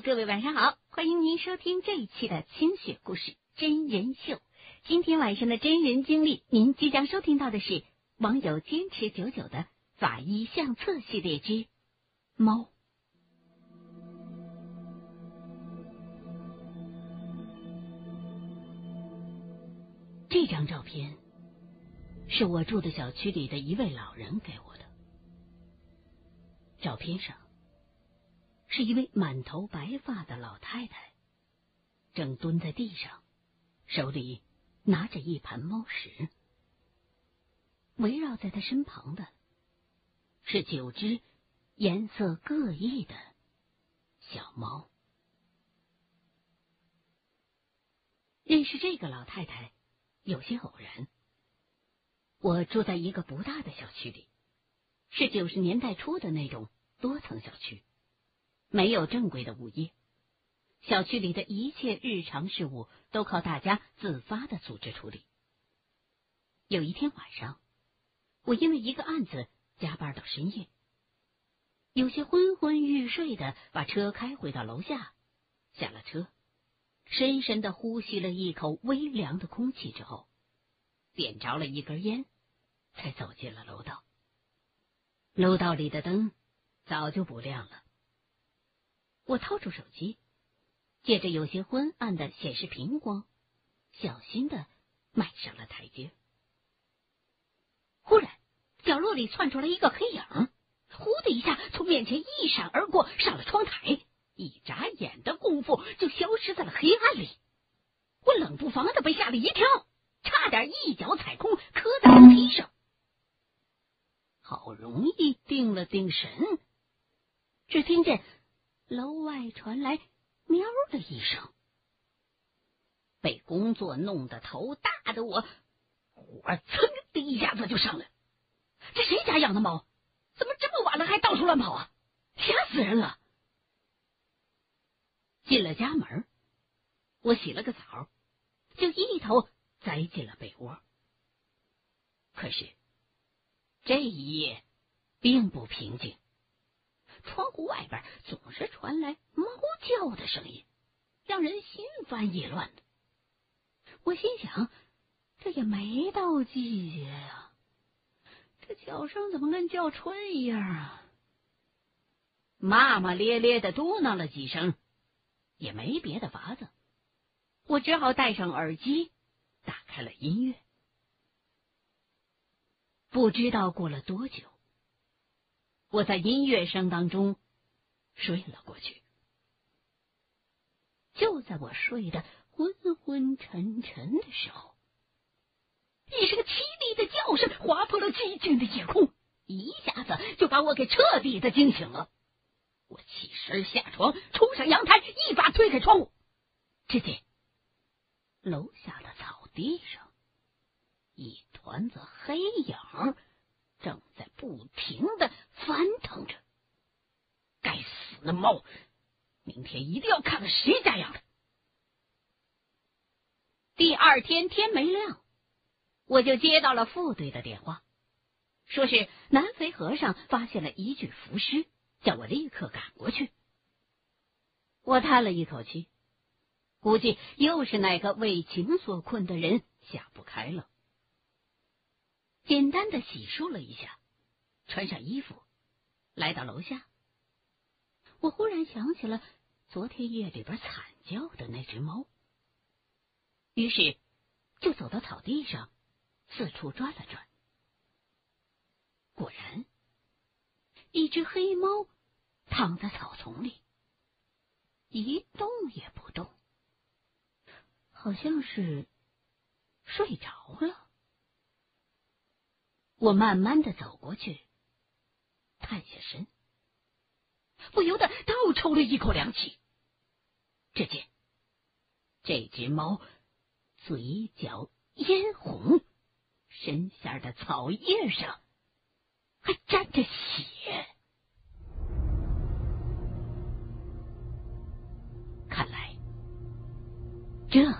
各位晚上好，欢迎您收听这一期的清雪故事真人秀。今天晚上的真人经历，您即将收听到的是网友坚持久久的法医相册系列之猫。这张照片是我住的小区里的一位老人给我的。照片上是一位满头白发的老太太，正蹲在地上，手里拿着一盘猫食。围绕在她身旁的是九只颜色各异的小猫。认识这个老太太有些偶然。我住在一个不大的小区里，是九十年代初的那种多层小区，没有正规的物业，小区里的一切日常事务都靠大家自发的组织处理。有一天晚上，我因为一个案子加班到深夜，有些昏昏欲睡的把车开回到楼下，下了车。深深的呼吸了一口微凉的空气之后，点着了一根烟，才走进了楼道。楼道里的灯早就不亮了。我掏出手机，借着有些昏暗的显示屏光，小心的迈上了台阶。忽然，角落里窜出来一个黑影，呼的一下从面前一闪而过，上了窗台。一眨眼的功夫，就消失在了黑暗里。我冷不防的被吓了一跳，差点一脚踩空，磕在楼梯上。好容易定了定神，只听见楼外传来“喵”的一声。被工作弄得头大的我，火噌的一下子就上来。这谁家养的猫？怎么这么晚了还到处乱跑啊？吓死人了！进了家门，我洗了个澡，就一头栽进了被窝。可是这一夜并不平静，窗户外边总是传来猫叫的声音，让人心烦意乱的。我心想，这也没到季节呀，这叫声怎么跟叫春一样啊？骂骂咧咧的嘟囔了几声。也没别的法子，我只好戴上耳机，打开了音乐。不知道过了多久，我在音乐声当中睡了过去。就在我睡得昏昏沉沉的时候，一声凄厉的叫声划破了寂静的夜空，一下子就把我给彻底的惊醒了。我起身下床，冲上阳台，一把推开窗户，只见楼下的草地上，一团子黑影正在不停的翻腾着。该死的猫！明天一定要看看谁家养的。第二天天没亮，我就接到了副队的电话，说是南肥河上发现了一具浮尸。叫我立刻赶过去。我叹了一口气，估计又是哪个为情所困的人想不开了。简单的洗漱了一下，穿上衣服，来到楼下。我忽然想起了昨天夜里边惨叫的那只猫，于是就走到草地上，四处转了转。果然，一只黑猫。躺在草丛里，一动也不动，好像是睡着了。我慢慢的走过去，探下身，不由得倒抽了一口凉气。只见这只猫嘴角嫣红，身下的草叶上还沾着血。看来这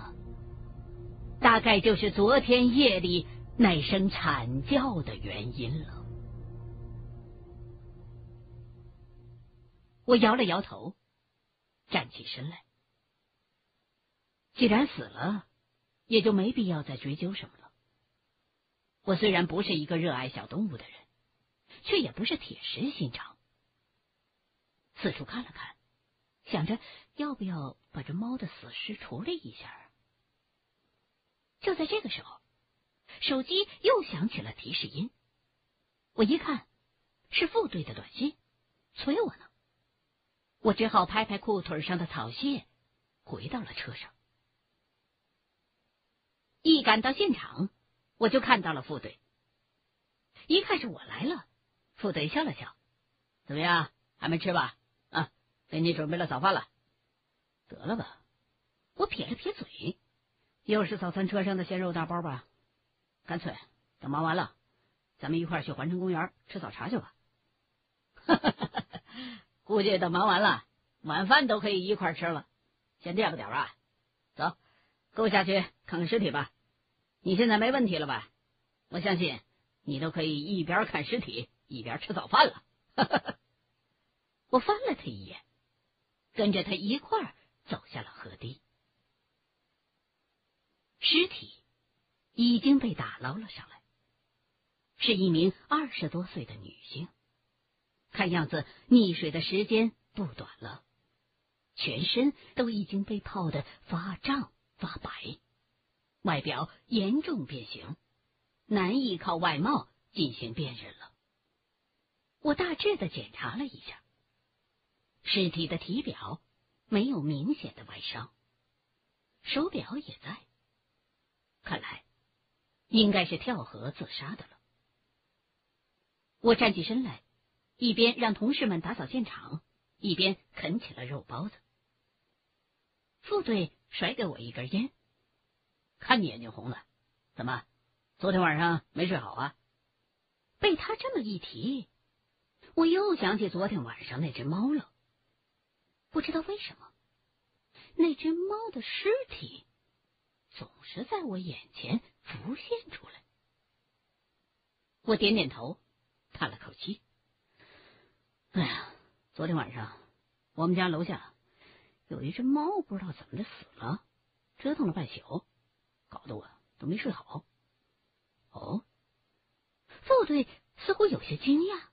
大概就是昨天夜里那声惨叫的原因了。我摇了摇头，站起身来。既然死了，也就没必要再追究什么了。我虽然不是一个热爱小动物的人，却也不是铁石心肠。四处看了看，想着要不要把这猫的死尸处理一下。就在这个时候，手机又响起了提示音。我一看，是副队的短信，催我呢。我只好拍拍裤腿上的草屑，回到了车上。一赶到现场，我就看到了副队。一看是我来了，副队笑了笑：“怎么样，还没吃吧？啊，给你准备了早饭了。得了吧。”我撇了撇嘴：“又是早餐车上的鲜肉大包吧？干脆等忙完了，咱们一块去环城公园吃早茶去吧。”哈哈哈估计等忙完了，晚饭都可以一块吃了。先垫个点吧！走，跟我下去看看尸体吧。你现在没问题了吧？我相信你都可以一边看尸体一边吃早饭了。我翻了他一眼，跟着他一块走下了河堤。尸体已经被打捞了上来，是一名二十多岁的女性，看样子溺水的时间不短了，全身都已经被泡得发胀发白。外表严重变形，难以靠外貌进行辨认了。我大致的检查了一下，尸体的体表没有明显的外伤，手表也在，看来应该是跳河自杀的了。我站起身来，一边让同事们打扫现场，一边啃起了肉包子。副队甩给我一根烟。看你眼睛红了，怎么？昨天晚上没睡好啊？被他这么一提，我又想起昨天晚上那只猫了。不知道为什么，那只猫的尸体总是在我眼前浮现出来。我点点头，叹了口气。哎呀，昨天晚上我们家楼下有一只猫，不知道怎么的死了，折腾了半宿。搞得我都没睡好。哦，副队似乎有些惊讶。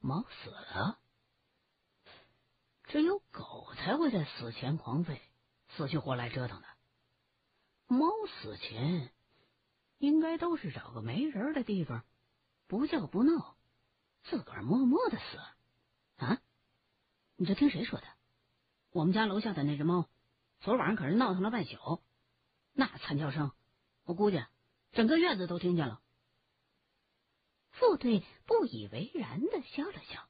猫死了，只有狗才会在死前狂吠，死去活来折腾的。猫死前应该都是找个没人的地方，不叫不闹，自个儿默默的死。啊？你这听谁说的？我们家楼下的那只猫，昨晚上可是闹腾了半宿。那惨叫声，我估计整个院子都听见了。副队不以为然的笑了笑，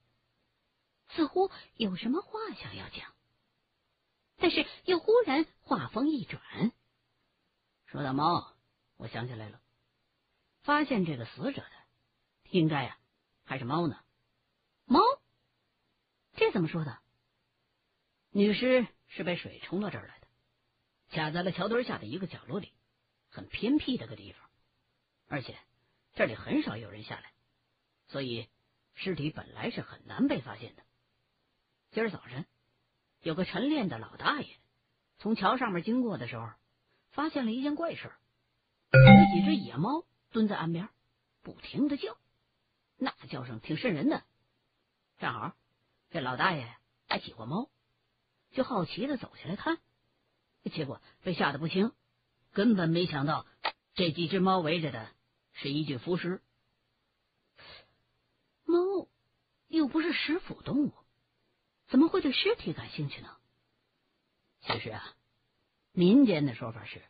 似乎有什么话想要讲，但是又忽然话锋一转，说到猫，我想起来了，发现这个死者的应该呀还是猫呢。猫？这怎么说的？女尸是被水冲到这儿来的。卡在了桥墩下的一个角落里，很偏僻的个地方，而且这里很少有人下来，所以尸体本来是很难被发现的。今儿早晨，有个晨练的老大爷从桥上面经过的时候，发现了一件怪事有几只野猫蹲在岸边，不停的叫，那叫声挺瘆人的。正好这老大爷还喜欢猫，就好奇的走下来看。结果被吓得不轻，根本没想到这几只猫围着的是一具浮尸。猫又不是食腐动物，怎么会对尸体感兴趣呢？其实啊，民间的说法是，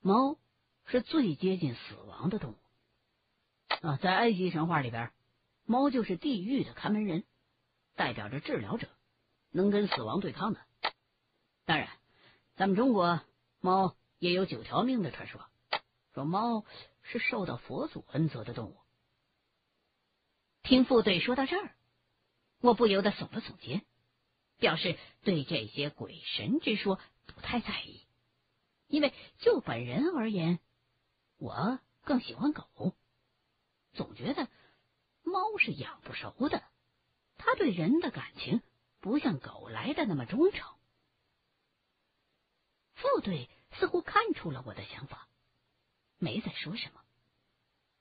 猫是最接近死亡的动物啊。在埃及神话里边，猫就是地狱的看门人，代表着治疗者，能跟死亡对抗的。当然。咱们中国猫也有九条命的传说，说猫是受到佛祖恩泽的动物。听副队说到这儿，我不由得耸了耸肩，表示对这些鬼神之说不太在意，因为就本人而言，我更喜欢狗，总觉得猫是养不熟的，它对人的感情不像狗来的那么忠诚。副队似乎看出了我的想法，没再说什么，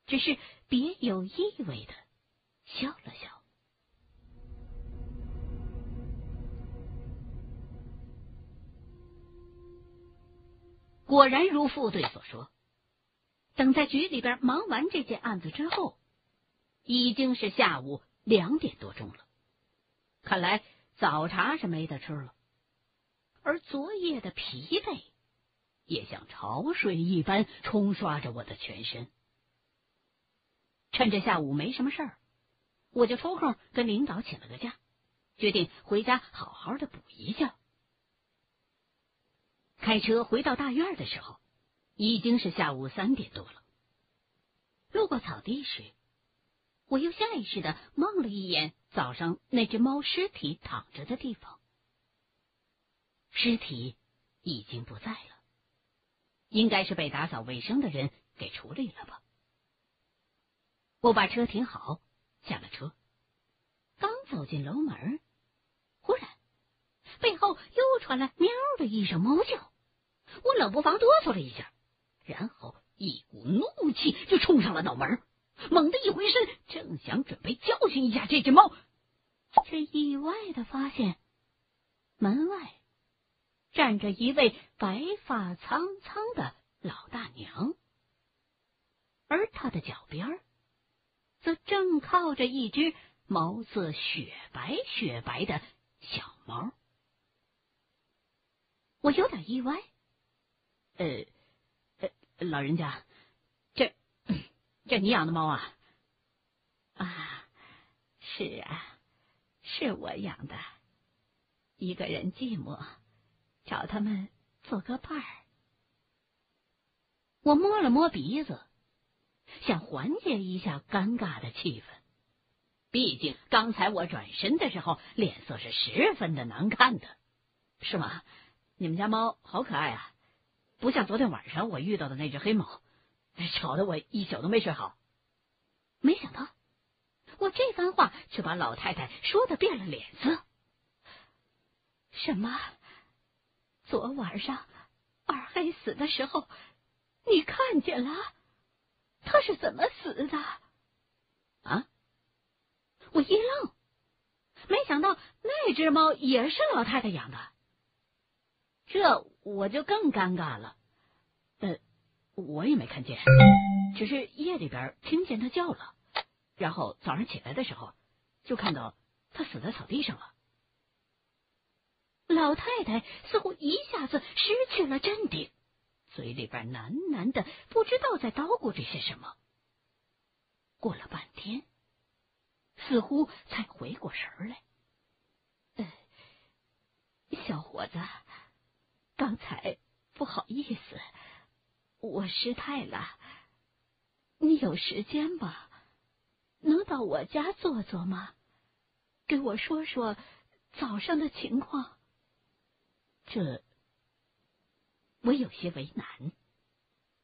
只是别有意味的笑了笑。果然如副队所说，等在局里边忙完这件案子之后，已经是下午两点多钟了。看来早茶是没得吃了，而昨夜的疲惫也像潮水一般冲刷着我的全身。趁着下午没什么事儿，我就抽空跟领导请了个假，决定回家好好的补一觉。开车回到大院的时候，已经是下午三点多了。路过草地时，我又下意识的望了一眼早上那只猫尸体躺着的地方。尸体已经不在了，应该是被打扫卫生的人给处理了吧。我把车停好，下了车，刚走进楼门，忽然。背后又传来喵的一声猫叫，我冷不防哆嗦了一下，然后一股怒气就冲上了脑门，猛地一回身，正想准备教训一下这只猫，却意外的发现门外站着一位白发苍苍的老大娘，而她的脚边则正靠着一只毛色雪白雪白的小猫。我有点意外，呃，呃，老人家，这这你养的猫啊？啊，是啊，是我养的。一个人寂寞，找他们做个伴儿。我摸了摸鼻子，想缓解一下尴尬的气氛。毕竟刚才我转身的时候，脸色是十分的难看的，是吗？你们家猫好可爱啊，不像昨天晚上我遇到的那只黑猫，吵得我一宿都没睡好。没想到，我这番话却把老太太说的变了脸色。什么？昨晚上二黑死的时候，你看见了？他是怎么死的？啊！我一愣，没想到那只猫也是老太太养的。这我就更尴尬了，呃，我也没看见，只是夜里边听见它叫了，然后早上起来的时候就看到它死在草地上了。老太太似乎一下子失去了镇定，嘴里边喃喃的不知道在叨咕着些什么。过了半天，似乎才回过神来，小伙子。刚才不好意思，我失态了。你有时间吧？能到我家坐坐吗？给我说说早上的情况。这我有些为难，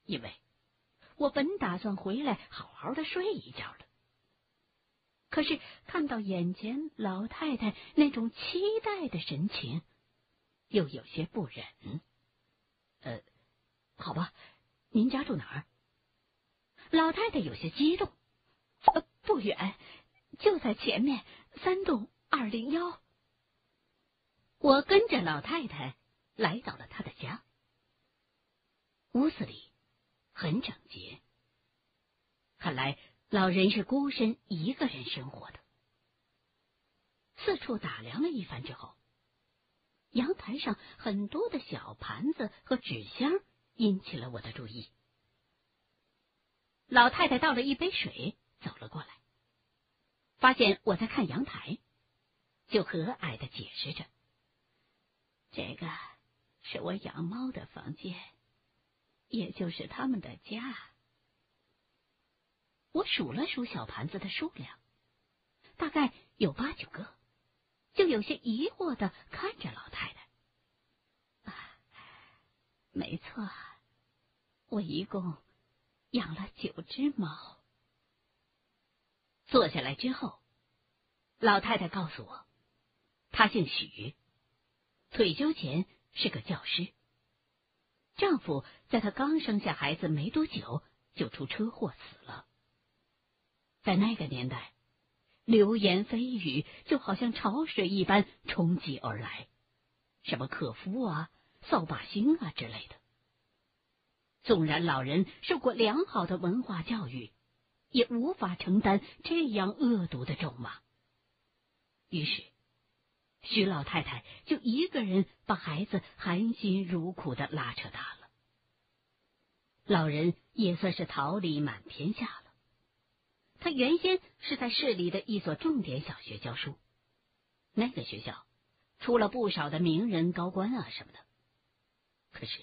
因为我本打算回来好好的睡一觉的。可是看到眼前老太太那种期待的神情。又有些不忍，呃，好吧，您家住哪儿？老太太有些激动，呃，不远，就在前面三栋二零幺。我跟着老太太来到了她的家，屋子里很整洁，看来老人是孤身一个人生活的。四处打量了一番之后。阳台上很多的小盘子和纸箱引起了我的注意。老太太倒了一杯水，走了过来，发现我在看阳台，就和蔼的解释着：“这个是我养猫的房间，也就是他们的家。”我数了数小盘子的数量，大概有八九个。就有些疑惑的看着老太太。啊没错，我一共养了九只猫。坐下来之后，老太太告诉我，她姓许，退休前是个教师。丈夫在她刚生下孩子没多久就出车祸死了。在那个年代，流言蜚语就好像潮水一般冲击而来，什么克夫啊、扫把星啊之类的。纵然老人受过良好的文化教育，也无法承担这样恶毒的咒骂。于是，徐老太太就一个人把孩子含辛茹苦的拉扯大了。老人也算是桃李满天下了。他原先是在市里的一所重点小学教书，那个学校出了不少的名人高官啊什么的。可是。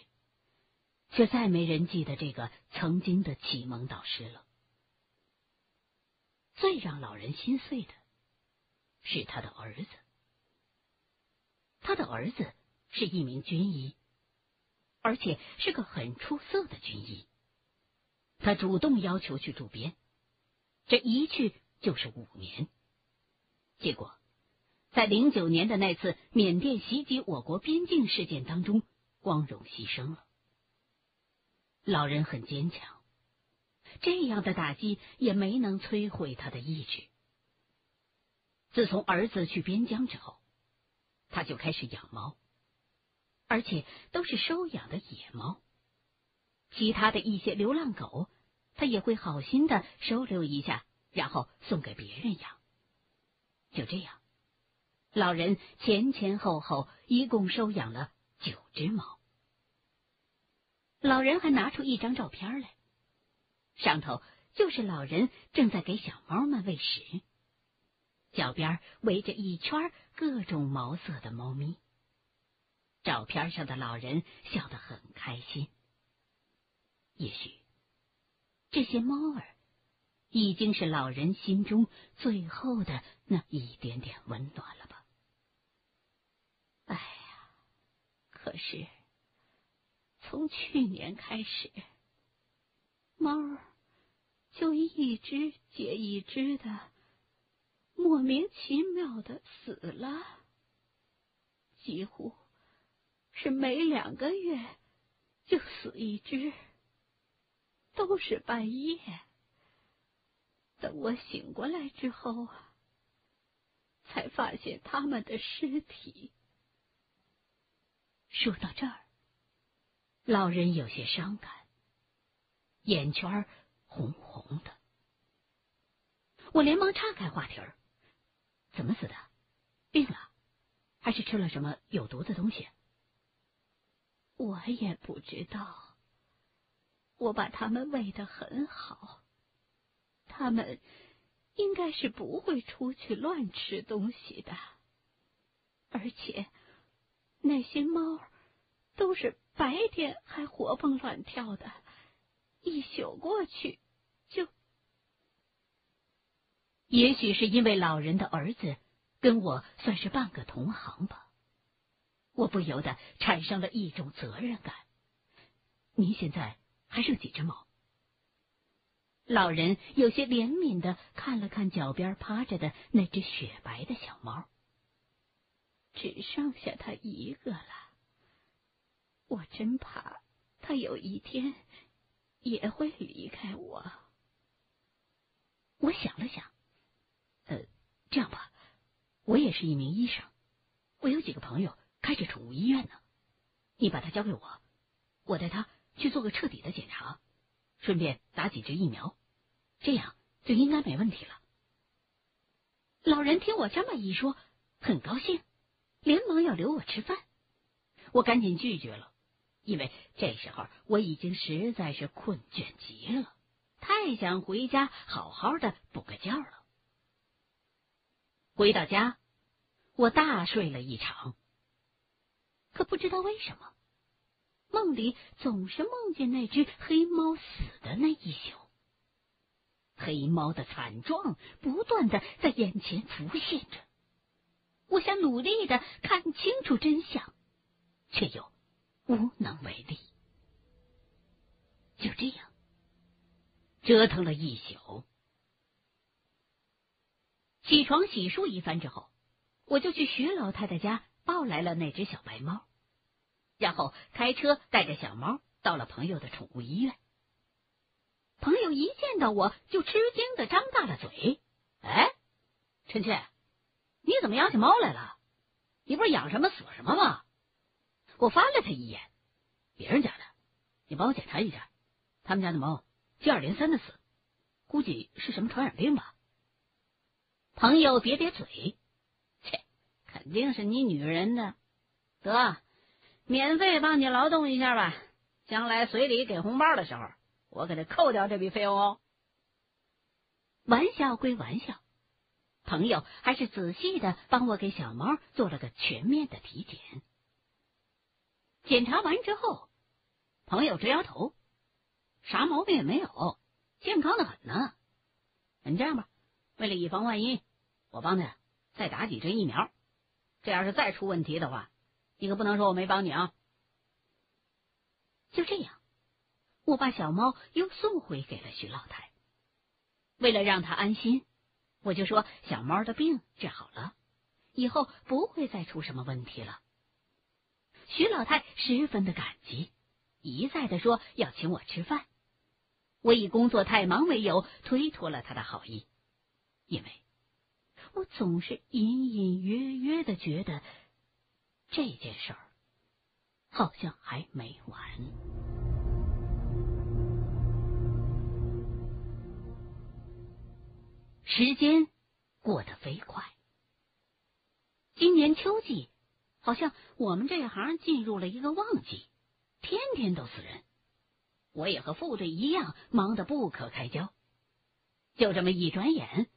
却再没人记得这个曾经的启蒙导师了。最让老人心碎的是他的儿子。他的儿子是一名军医，而且是个很出色的军医。他主动要求去驻边，这一去就是五年。结果，在零九年的那次缅甸袭击我国边境事件当中，光荣牺牲了。老人很坚强，这样的打击也没能摧毁他的意志。自从儿子去边疆之后，他就开始养猫，而且都是收养的野猫。其他的一些流浪狗，他也会好心的收留一下，然后送给别人养。就这样，老人前前后后一共收养了九只猫。老人还拿出一张照片来，上头就是老人正在给小猫们喂食，脚边围着一圈各种毛色的猫咪。照片上的老人笑得很开心。也许这些猫儿已经是老人心中最后的那一点点温暖了吧？哎呀，可是。从去年开始，猫儿就一只接一只的莫名其妙的死了，几乎是每两个月就死一只，都是半夜。等我醒过来之后啊，才发现他们的尸体。说到这儿。老人有些伤感，眼圈红红的。我连忙岔开话题儿：“怎么死的？病了，还是吃了什么有毒的东西？”我也不知道。我把他们喂得很好，他们应该是不会出去乱吃东西的。而且那些猫都是。白天还活蹦乱跳的，一宿过去就……也许是因为老人的儿子跟我算是半个同行吧，我不由得产生了一种责任感。您现在还剩几只猫？老人有些怜悯的看了看脚边趴着的那只雪白的小猫，只剩下它一个了。我真怕他有一天也会离开我。我想了想，呃，这样吧，我也是一名医生，我有几个朋友开着宠物医院呢。你把它交给我，我带他去做个彻底的检查，顺便打几支疫苗，这样就应该没问题了。老人听我这么一说，很高兴，连忙要留我吃饭，我赶紧拒绝了。因为这时候我已经实在是困倦极了，太想回家好好的补个觉了。回到家，我大睡了一场。可不知道为什么，梦里总是梦见那只黑猫死的那一宿。黑猫的惨状不断的在眼前浮现着，我想努力的看清楚真相，却又。无能为力，就这样折腾了一宿。起床洗漱一番之后，我就去徐老太太家抱来了那只小白猫，然后开车带着小猫到了朋友的宠物医院。朋友一见到我就吃惊的张大了嘴：“哎，陈倩，你怎么养起猫来了？你不是养什么死什么吗？”我翻了他一眼：“别人家的，你帮我检查一下，他们家的猫接二连三的死，估计是什么传染病吧。”朋友瘪瘪嘴：“切，肯定是你女人的。得，免费帮你劳动一下吧，将来随礼给红包的时候。”我给他扣掉这笔费用哦。玩笑归玩笑，朋友还是仔细的帮我给小猫做了个全面的体检。检查完之后，朋友直摇头，啥毛病也没有，健康的很呢。你这样吧，为了以防万一，我帮他再打几针疫苗。这要是再出问题的话，你可不能说我没帮你啊。就这样。我把小猫又送回给了徐老太，为了让她安心，我就说小猫的病治好了，以后不会再出什么问题了。徐老太十分的感激，一再的说要请我吃饭。我以工作太忙为由推脱了他的好意，因为我总是隐隐约约的觉得这件事儿好像还没完。时间过得飞快，今年秋季，好像我们这行进入了一个旺季，天天都死人。我也和副队一样，忙得不可开交。就这么一转眼，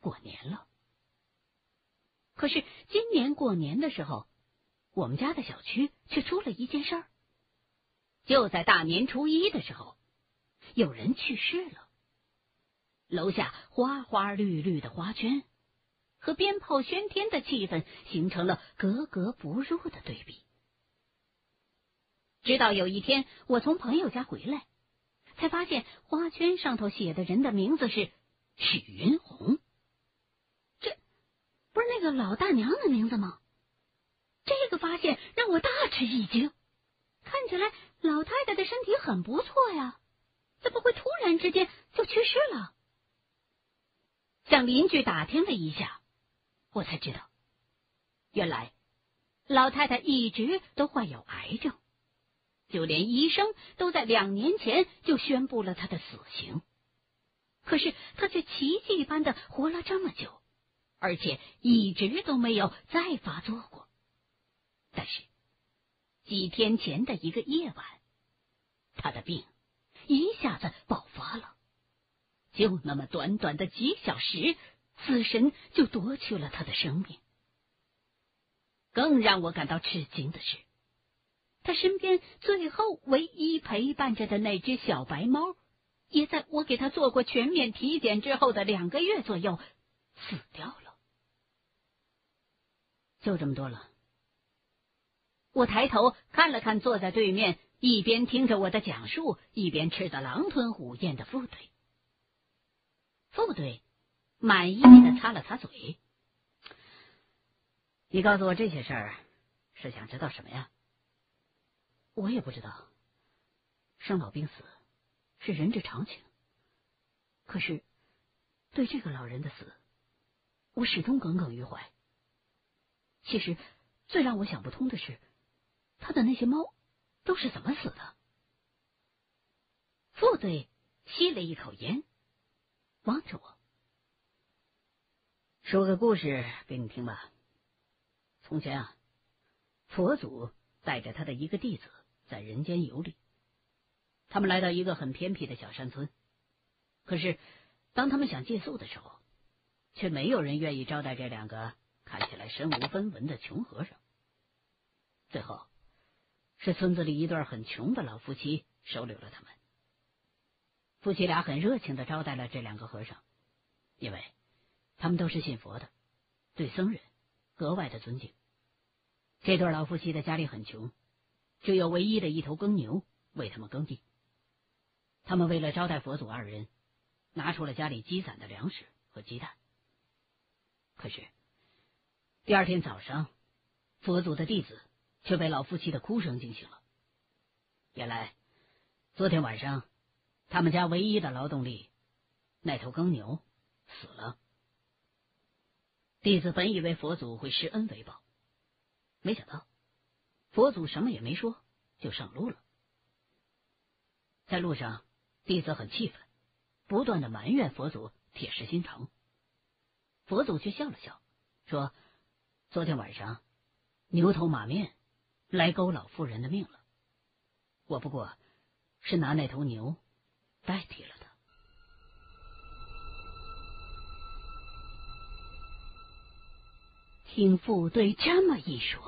过年了。可是今年过年的时候，我们家的小区却出了一件事儿。就在大年初一的时候，有人去世了。楼下花花绿绿的花圈和鞭炮喧天的气氛形成了格格不入的对比。直到有一天，我从朋友家回来，才发现花圈上头写的人的名字是许云红。这不是那个老大娘的名字吗？发现让我大吃一惊。看起来老太太的身体很不错呀，怎么会突然之间就去世了？向邻居打听了一下，我才知道，原来老太太一直都患有癌症，就连医生都在两年前就宣布了她的死刑。可是她却奇迹般的活了这么久，而且一直都没有再发作过。但是几天前的一个夜晚，他的病一下子爆发了。就那么短短的几小时，死神就夺去了他的生命。更让我感到吃惊的是，他身边最后唯一陪伴着的那只小白猫，也在我给他做过全面体检之后的两个月左右死掉了。就这么多了。我抬头看了看坐在对面，一边听着我的讲述，一边吃的狼吞虎咽的副队。副队满意的擦了擦嘴：“你告诉我这些事儿，是想知道什么呀？”我也不知道。生老病死是人之常情，可是对这个老人的死，我始终耿耿于怀。其实最让我想不通的是，他的那些猫都是怎么死的？副队吸了一口烟。望着我，说个故事给你听吧。从前啊，佛祖带着他的一个弟子在人间游历。他们来到一个很偏僻的小山村，可是当他们想借宿的时候，却没有人愿意招待这两个看起来身无分文的穷和尚。最后，是村子里一对很穷的老夫妻收留了他们。夫妻俩很热情的招待了这两个和尚，因为他们都是信佛的，对僧人格外的尊敬。这对老夫妻的家里很穷，只有唯一的一头耕牛为他们耕地。他们为了招待佛祖二人，拿出了家里积攒的粮食和鸡蛋。可是，第二天早上，佛祖的弟子却被老夫妻的哭声惊醒了。原来，昨天晚上，他们家唯一的劳动力那头耕牛死了。弟子本以为佛祖会施恩为报，没想到佛祖什么也没说，就上路了。在路上，弟子很气愤，不断的埋怨佛祖铁石心肠。佛祖却笑了笑，说。昨天晚上，牛头马面来勾老妇人的命了。我不过是拿那头牛代替了他。听副队这么一说，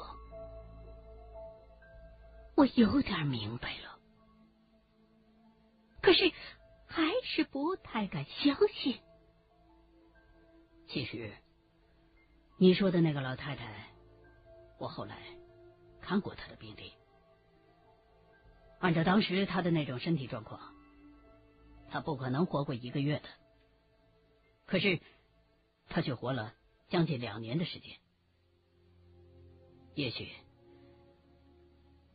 我有点明白了，可是还是不太敢相信。其实。你说的那个老太太，我后来看过他的病历。按照当时他的那种身体状况，他不可能活过一个月的。可是他却活了将近两年的时间。也许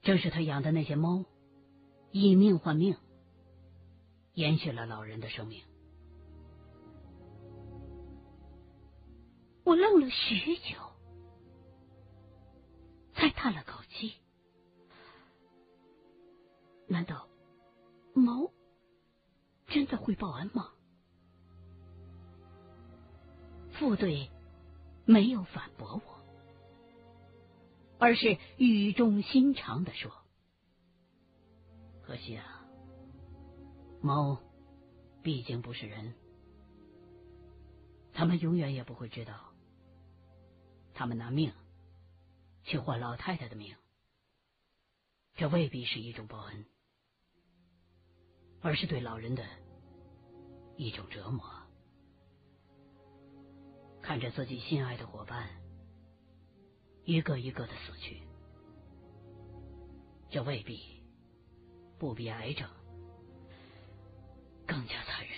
正是他养的那些猫以命换命，延续了老人的生命。我愣了许久，才叹了口气。难道猫真的会报恩吗？副队没有反驳我，而是语重心长的说：“可惜啊，猫毕竟不是人，他们永远也不会知道。”他们拿命去换老太太的命，这未必是一种报恩，而是对老人的一种折磨。看着自己心爱的伙伴一个一个的死去，这未必不比癌症更加残忍。